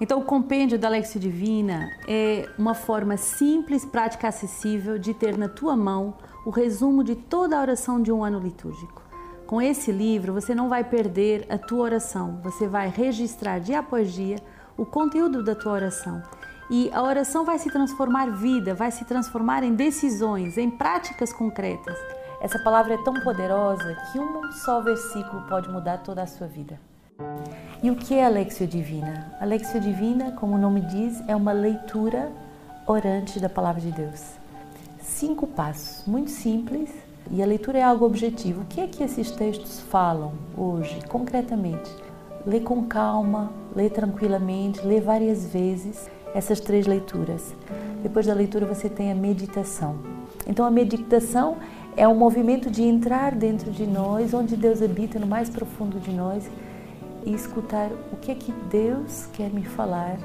Então, o compêndio da Lexio Divina é uma forma simples, prática, acessível de ter na tua mão o resumo de toda a oração de um ano litúrgico. Com esse livro, você não vai perder a tua oração, você vai registrar dia após dia o conteúdo da tua oração. E a oração vai se transformar vida, vai se transformar em decisões, em práticas concretas. Essa palavra é tão poderosa que um só versículo pode mudar toda a sua vida. E o que é a Lexio Divina? A Lexio Divina, como o nome diz, é uma leitura orante da Palavra de Deus. Cinco passos, muito simples, e a leitura é algo objetivo. O que é que esses textos falam hoje, concretamente? Lê com calma, lê tranquilamente, lê várias vezes essas três leituras. Depois da leitura você tem a meditação. Então a meditação é um movimento de entrar dentro de nós, onde Deus habita no mais profundo de nós e escutar o que é que Deus quer me falar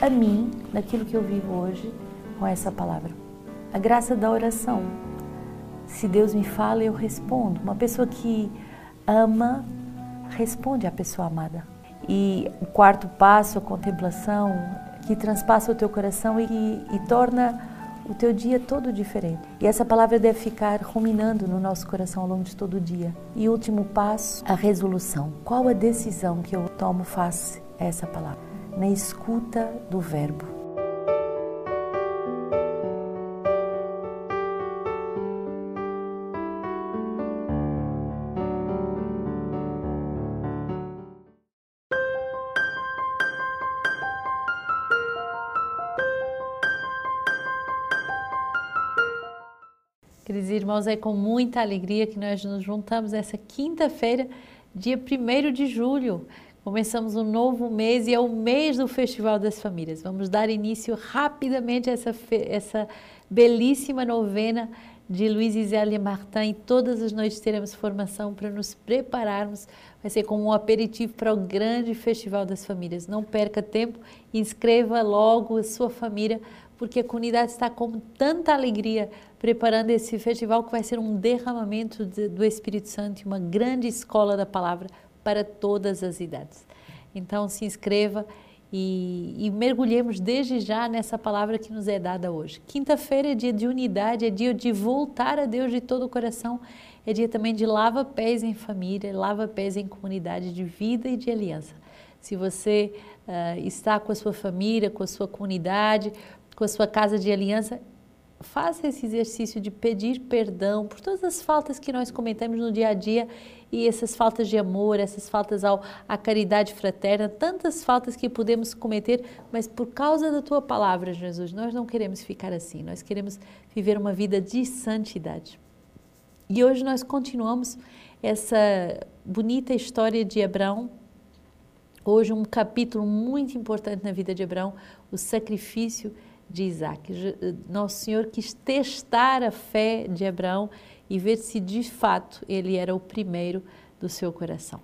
a mim, naquilo que eu vivo hoje, com essa palavra. A graça da oração. Se Deus me fala, eu respondo. Uma pessoa que ama, responde à pessoa amada. E o quarto passo, a contemplação, que transpassa o teu coração e, e torna o teu dia todo diferente. E essa palavra deve ficar ruminando no nosso coração ao longo de todo o dia. E último passo, a resolução. Qual a decisão que eu tomo face a essa palavra? Na escuta do verbo. Queridos irmãos, é com muita alegria que nós nos juntamos essa quinta-feira, dia 1 de julho. Começamos um novo mês e é o mês do Festival das Famílias. Vamos dar início rapidamente a essa, essa belíssima novena de Luiz e Zélia Martin. E todas as noites teremos formação para nos prepararmos. Vai ser como um aperitivo para o grande Festival das Famílias. Não perca tempo, inscreva logo a sua família porque a comunidade está com tanta alegria preparando esse festival que vai ser um derramamento de, do Espírito Santo uma grande escola da palavra para todas as idades. Então se inscreva e, e mergulhemos desde já nessa palavra que nos é dada hoje. Quinta-feira é dia de unidade, é dia de voltar a Deus de todo o coração, é dia também de lava-pés em família, lava-pés em comunidade de vida e de aliança. Se você uh, está com a sua família, com a sua comunidade, com a sua casa de aliança, faça esse exercício de pedir perdão por todas as faltas que nós cometemos no dia a dia e essas faltas de amor, essas faltas ao, à caridade fraterna, tantas faltas que podemos cometer, mas por causa da tua palavra, Jesus, nós não queremos ficar assim, nós queremos viver uma vida de santidade. E hoje nós continuamos essa bonita história de Abraão. Hoje, um capítulo muito importante na vida de Abraão, o sacrifício de Isaac. Eh, Nosso Senhor quis testar a fé de Abraão e ver se de fato ele era o primeiro do seu coração.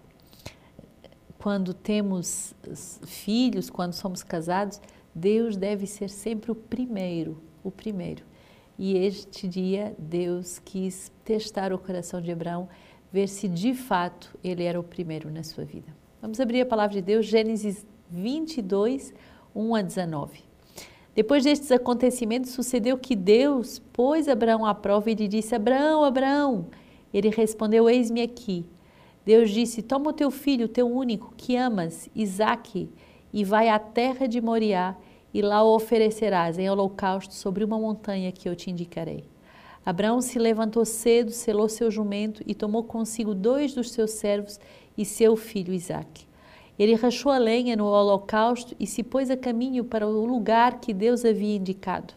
Quando temos filhos, quando somos casados, Deus deve ser sempre o primeiro, o primeiro. E este dia Deus quis testar o coração de Abraão, ver se de fato ele era o primeiro na sua vida. Vamos abrir a palavra de Deus, Gênesis 22, 1 a 19. Depois destes acontecimentos, sucedeu que Deus pôs Abraão à prova e lhe disse: Abraão, Abraão. Ele respondeu: Eis-me aqui. Deus disse: Toma o teu filho, o teu único, que amas, Isaque, e vai à terra de Moriá, e lá o oferecerás em holocausto sobre uma montanha que eu te indicarei. Abraão se levantou cedo, selou seu jumento e tomou consigo dois dos seus servos e seu filho Isaque. Ele rachou a lenha no holocausto e se pôs a caminho para o lugar que Deus havia indicado.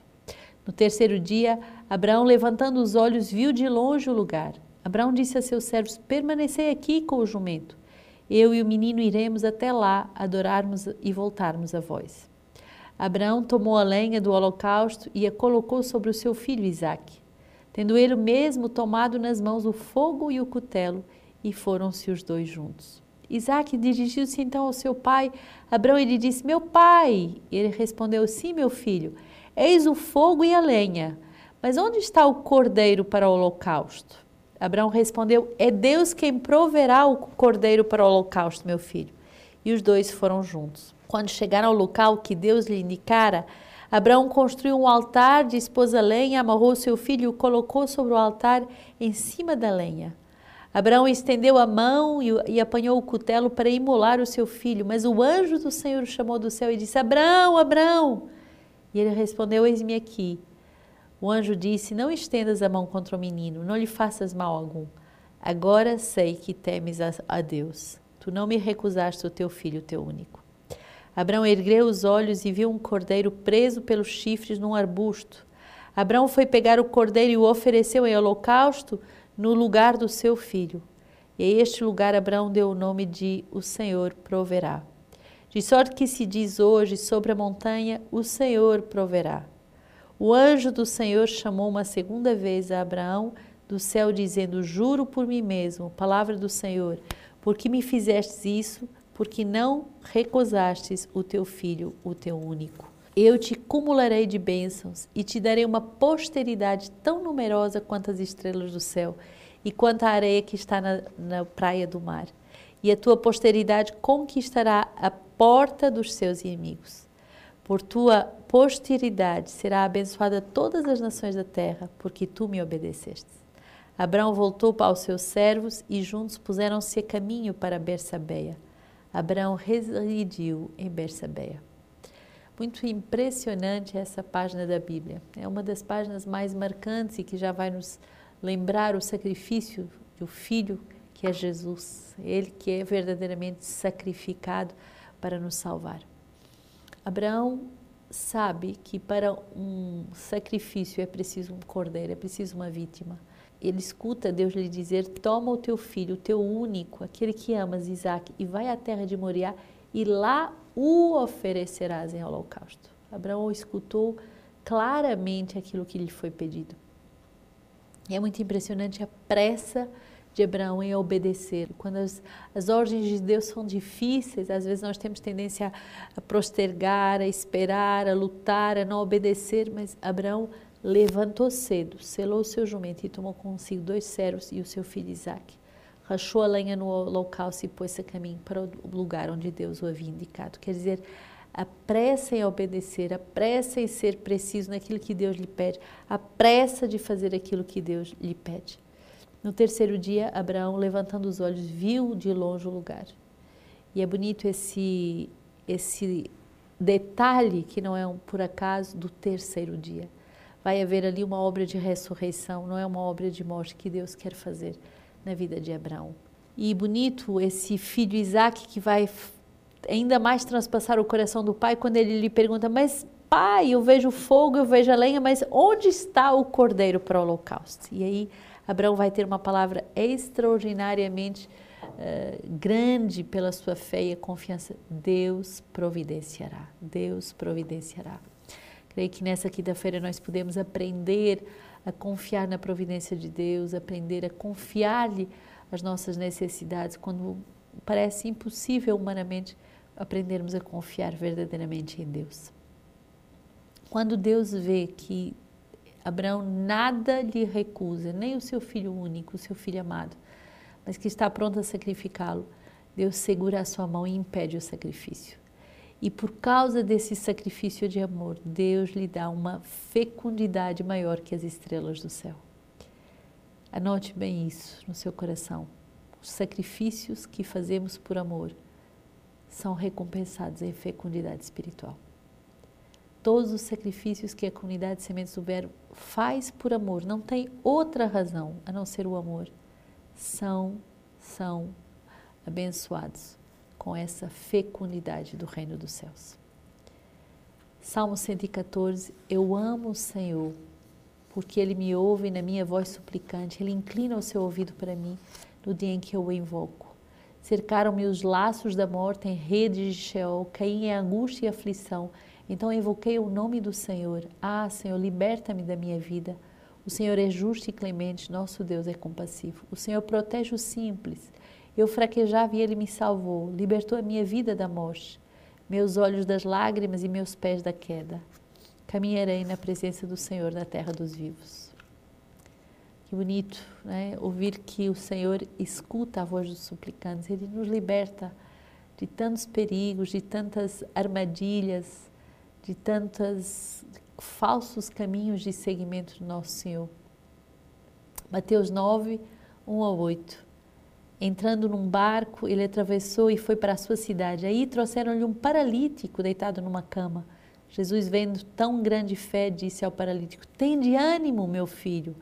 No terceiro dia, Abraão, levantando os olhos, viu de longe o lugar. Abraão disse a seus servos: Permanecei aqui com o jumento. Eu e o menino iremos até lá adorarmos e voltarmos a vós. Abraão tomou a lenha do holocausto e a colocou sobre o seu filho Isaque. Tendo ele mesmo tomado nas mãos o fogo e o cutelo, e foram-se os dois juntos. Isaac dirigiu-se então ao seu pai Abraão e lhe disse: Meu pai. E ele respondeu: Sim, meu filho, eis o fogo e a lenha, mas onde está o cordeiro para o holocausto? Abraão respondeu: É Deus quem proverá o cordeiro para o holocausto, meu filho. E os dois foram juntos. Quando chegaram ao local que Deus lhe indicara, Abraão construiu um altar, dispôs a lenha, amarrou seu filho e o colocou sobre o altar em cima da lenha. Abraão estendeu a mão e, e, apanhou o cutelo para imolar o seu filho, mas o anjo do Senhor o chamou do céu e disse: Abraão, Abraão! E ele respondeu: Eis-me aqui. O anjo disse: Não estendas a mão contra o menino, não lhe faças mal algum. Agora sei que temes a, a Deus. Tu não me recusaste o teu filho, o teu único. Abraão ergueu os olhos e viu um cordeiro preso pelos chifres num arbusto. Abraão foi pegar o cordeiro e o ofereceu em holocausto no lugar do seu filho. E a este lugar Abraão deu o nome de O Senhor proverá. De sorte que se diz hoje sobre a montanha: O Senhor proverá. O anjo do Senhor chamou uma segunda vez a Abraão do céu, dizendo: Juro por mim mesmo, palavra do Senhor, porque me fizestes isso, porque não recusastes o teu filho, o teu único. Eu te cumularei de bênçãos e te darei uma posteridade tão numerosa quanto as estrelas do céu e quanto a areia que está na, na praia do mar. E a tua posteridade conquistará a porta dos seus inimigos. Por tua posteridade será abençoada todas as nações da terra, porque tu me obedeceste. Abraão voltou para os seus servos e juntos puseram-se a caminho para Bersabeia. Abraão residiu em Bersabeia. Muito impressionante essa página da Bíblia. É uma das páginas mais marcantes e que já vai nos lembrar o sacrifício do Filho que é Jesus, ele que é verdadeiramente sacrificado para nos salvar. Abraão sabe que para um sacrifício é preciso um cordeiro, é preciso uma vítima ele escuta Deus lhe dizer: Toma o teu filho, o teu único, aquele que amas, Isaac, e vai à terra de Moriá, e lá o oferecerás em holocausto. Abraão escutou claramente aquilo que lhe foi pedido. E é muito impressionante a pressa de Abraão em obedecer. Quando as, as ordens de Deus são difíceis, às vezes nós temos tendência a, postergar, a esperar, a lutar, a não obedecer, mas Abraão levantou cedo, selou seu jumento e tomou consigo dois servos e o seu filho Isaque. Rachou a lenha no holocausto e pôs-se a caminho para o lugar onde Deus o havia indicado. Quer dizer, a pressa em obedecer, a pressa em ser preciso naquilo que Deus lhe pede, a pressa de fazer aquilo que Deus lhe pede. No terceiro dia, Abraão, levantando os olhos, viu de longe o lugar. E é bonito esse, esse detalhe, que não é um por acaso, do terceiro dia vai haver ali uma obra de ressurreição, não é uma obra de morte que Deus quer fazer na vida de Abraão. E bonito esse filho Isaac que vai ainda mais transpassar o coração do pai quando ele lhe pergunta: Mas pai, eu vejo fogo, eu vejo a lenha, mas onde está o cordeiro para o holocausto? E aí Abraão vai ter uma palavra extraordinariamente uh, grande pela sua fé e confiança: Deus providenciará. Deus providenciará. Creio que nessa quinta-feira nós podemos aprender a confiar na providência de Deus, aprender a confiar-lhe as nossas necessidades quando parece impossível humanamente aprendermos a confiar verdadeiramente em Deus. Quando Deus vê que Abraão nada lhe recusa, nem o seu filho único, o seu filho amado, mas que está pronto a sacrificá-lo, Deus segura a sua mão e impede o sacrifício. E por causa desse sacrifício de amor, Deus lhe dá uma fecundidade maior que as estrelas do céu. Anote bem isso no seu coração. Os sacrifícios que fazemos por amor são recompensados em fecundidade espiritual. Todos os sacrifícios que a comunidade Sementes do Verbo faz por amor, não tem outra razão a não ser o amor, são, são abençoados com essa fecundidade do reino dos céus. Salmo 114: Eu amo o Senhor, porque Ele me ouve na minha voz suplicante, Ele inclina o seu ouvido para mim no dia em que eu o invoco. Cercaram-me os laços da morte em redes de Sheol, caí em angústia e aflição. Então invoquei o nome do Senhor. Ah, Senhor, liberta-me da minha vida. O Senhor é justo e clemente, nosso Deus é compassivo. O Senhor protege os simples eu fraquejava e ele me salvou, libertou a minha vida da morte, meus olhos das lágrimas e meus pés da queda. Caminharei na presença do Senhor na terra dos vivos. Que bonito, né? Ouvir que o Senhor escuta a voz dos suplicantes, ele nos liberta de tantos perigos, de tantas armadilhas, de tantos falsos caminhos de seguimento do nosso Senhor. Mateus 9, 1 a 8. Entrando num barco, ele atravessou e foi para a sua cidade. Aí trouxeram-lhe um paralítico deitado numa cama. Jesus, vendo tão grande fé, disse ao paralítico: Tem de ânimo, meu filho,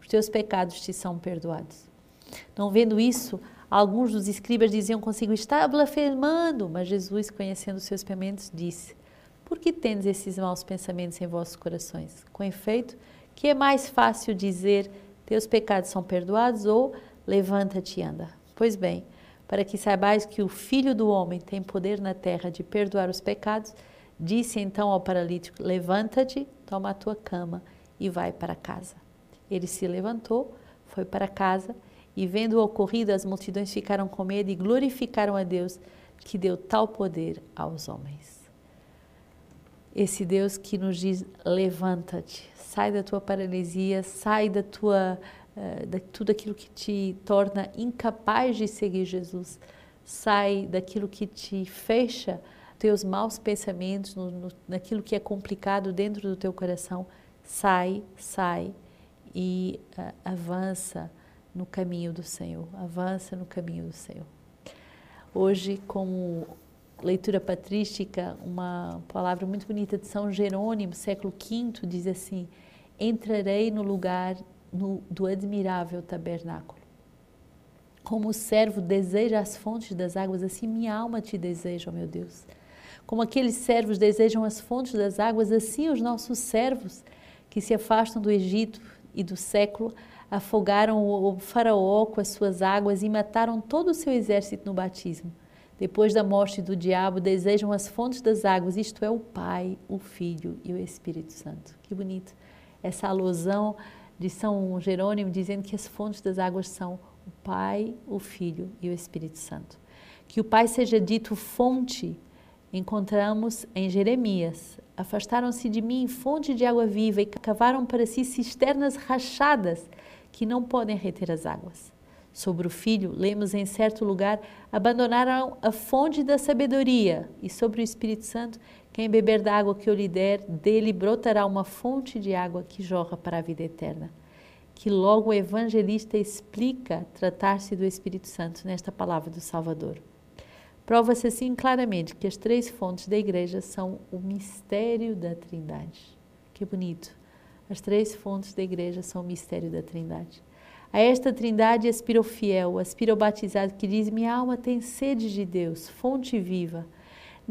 os teus pecados te são perdoados. Não vendo isso, alguns dos escribas diziam consigo: Está blasfemando. Mas Jesus, conhecendo os seus pensamentos, disse: Por que tendes esses maus pensamentos em vossos corações? Com efeito, que é mais fácil dizer: Teus pecados são perdoados ou levanta-te e anda? Pois bem, para que saibais que o Filho do Homem tem poder na terra de perdoar os pecados, disse então ao paralítico: Levanta-te, toma a tua cama e vai para casa. Ele se levantou, foi para casa e, vendo o ocorrido, as multidões ficaram com medo e glorificaram a Deus que deu tal poder aos homens. Esse Deus que nos diz: levanta-te, sai da tua paralisia, sai da tua de tudo aquilo que te torna incapaz de seguir Jesus, sai daquilo que te fecha teus maus pensamentos, no, no, naquilo que é complicado dentro do teu coração, sai, sai e uh, avança no caminho do Senhor, avança no caminho do Senhor. Hoje, como leitura patrística, uma palavra muito bonita de São Jerônimo, século V, diz assim: Entrarei no lugar no, do admirável tabernáculo. Como o servo deseja as fontes das águas, assim minha alma te deseja, ó meu Deus. Como aqueles servos desejam as fontes das águas, assim os nossos servos que se afastam do Egito e do século afogaram o faraó com as suas águas e mataram todo o seu exército no batismo. Depois da morte do diabo, desejam as fontes das águas, isto é, o Pai, o Filho e o Espírito Santo. Que bonito essa alusão de São Jerônimo dizendo que as fontes das águas são o Pai, o Filho e o Espírito Santo. Que o Pai seja dito fonte, encontramos em Jeremias. Afastaram-se de mim fonte de água viva e cavaram para si cisternas rachadas que não podem reter as águas. Sobre o filho, lemos em certo lugar: abandonaram a fonte da sabedoria, e sobre o Espírito Santo, quem beber da água que eu lhe der, dele brotará uma fonte de água que jorra para a vida eterna. Que logo o evangelista explica tratar-se do Espírito Santo nesta palavra do Salvador. Prova-se assim claramente que as três fontes da igreja são o mistério da Trindade. Que bonito! As três fontes da igreja são o mistério da Trindade. A esta Trindade aspira o fiel, aspira o batizado que diz: Minha alma tem sede de Deus, fonte viva.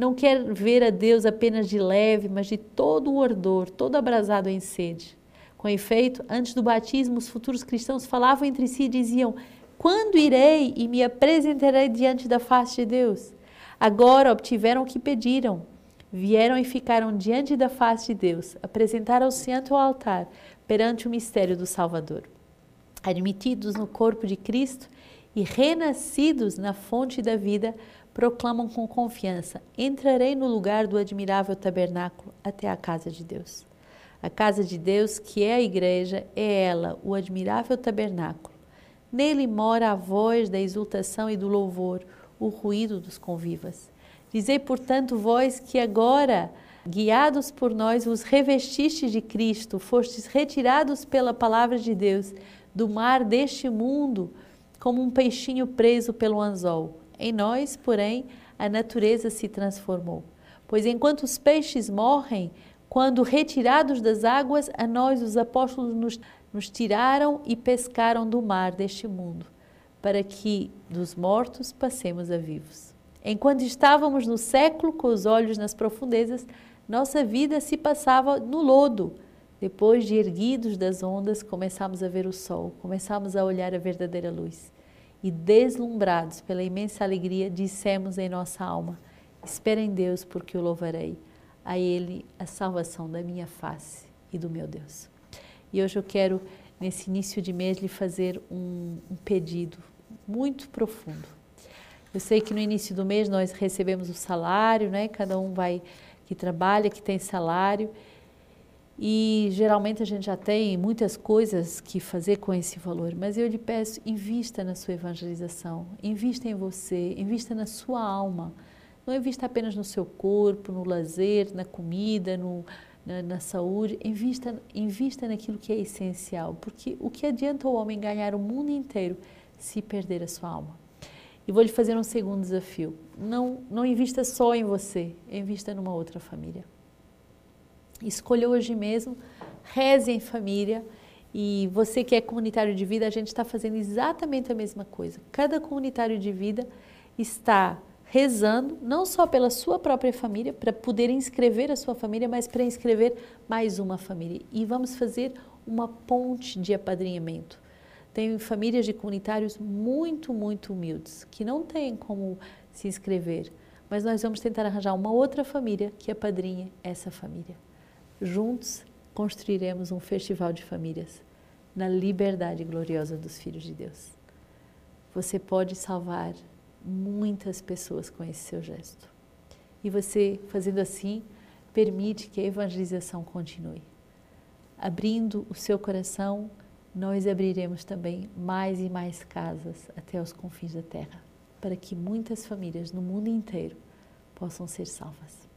Não quer ver a Deus apenas de leve, mas de todo o ardor, todo abrasado em sede. Com efeito, antes do batismo, os futuros cristãos falavam entre si e diziam: Quando irei e me apresentarei diante da face de Deus? Agora obtiveram o que pediram vieram e ficaram diante da face de Deus, apresentaram-se ante o altar perante o mistério do Salvador. Admitidos no corpo de Cristo e renascidos na fonte da vida, proclamam com confiança: Entrarei no lugar do admirável tabernáculo até a casa de Deus. A casa de Deus, que é a igreja, é ela, o admirável tabernáculo. Nele mora a voz da exultação e do louvor, o ruído dos convivas. Dizei, portanto, vós que agora, guiados por nós, vos revestistes de Cristo, fostes retirados pela palavra de Deus do mar deste mundo, como um peixinho preso pelo anzol. Em nós, porém, a natureza se transformou. Pois enquanto os peixes morrem, quando retirados das águas, a nós, os apóstolos, nos, nos tiraram e pescaram do mar deste mundo, para que dos mortos passemos a vivos. Enquanto estávamos no século com os olhos nas profundezas, nossa vida se passava no lodo. Depois de erguidos das ondas, começamos a ver o sol, começamos a olhar a verdadeira luz. E deslumbrados pela imensa alegria, dissemos em nossa alma: Espera em Deus, porque o louvarei. A Ele a salvação da minha face e do meu Deus. E hoje eu quero, nesse início de mês, lhe fazer um, um pedido muito profundo eu sei que no início do mês nós recebemos o salário, né? Cada um vai que trabalha, que tem salário. E geralmente a gente já tem muitas coisas que fazer com esse valor, mas eu lhe peço, invista na sua evangelização, invista em você, invista na sua alma. Não invista apenas no seu corpo, no lazer, na comida, no, na, na, saúde. Invista, invista naquilo que é essencial, porque o que adianta o homem ganhar o mundo inteiro se perder a sua alma? E vou lhe fazer um segundo desafio. Não, não invista só em você, invista numa outra família. Escolha hoje mesmo, reze em família. E você que é comunitário de vida, a gente está fazendo exatamente a mesma coisa. Cada comunitário de vida está rezando, não só pela sua própria família, para poder inscrever a sua família, mas para inscrever mais uma família. E vamos fazer uma ponte de apadrinhamento. Tem famílias de comunitários muito, muito humildes, que não têm como se inscrever, mas nós vamos tentar arranjar uma outra família que apadrinhe essa família. Juntos construiremos um festival de famílias na liberdade gloriosa dos filhos de Deus. Você pode salvar muitas pessoas com esse seu gesto. E você, fazendo assim, permite que a evangelização continue. Abrindo o seu coração, nós abriremos também mais e mais casas até os confins da terra, para que muitas famílias no mundo inteiro possam ser salvas.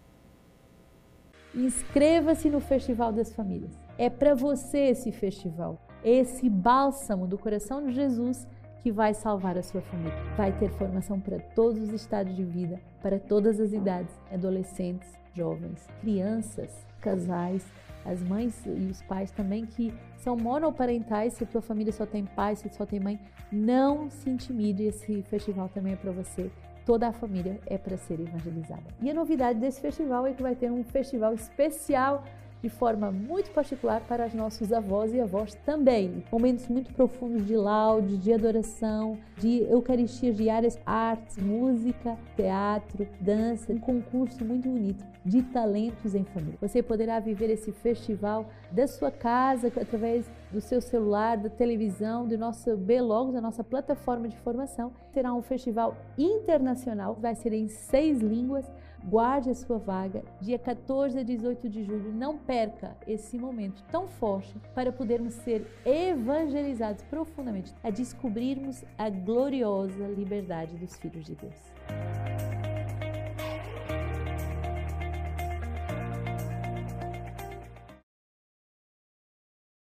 Inscreva-se no Festival das Famílias. É para você esse festival, esse bálsamo do coração de Jesus que vai salvar a sua família. Vai ter formação para todos os estados de vida, para todas as idades, adolescentes, jovens, crianças, casais, as mães e os pais também que são monoparentais, se a tua família só tem pai, se só tem mãe, não se intimide, esse festival também é para você toda a família é para ser evangelizada. E a novidade desse festival é que vai ter um festival especial de forma muito particular para os nossos avós e avós também. Momentos muito profundos de laude, de adoração, de eucaristias diárias, artes, música, teatro, dança, um concurso muito bonito de talentos em família. Você poderá viver esse festival da sua casa através do seu celular, da televisão, do nosso B-Logos, da nossa plataforma de formação. Será um festival internacional, vai ser em seis línguas Guarde a sua vaga, dia 14 a 18 de julho. Não perca esse momento tão forte para podermos ser evangelizados profundamente, a descobrirmos a gloriosa liberdade dos filhos de Deus.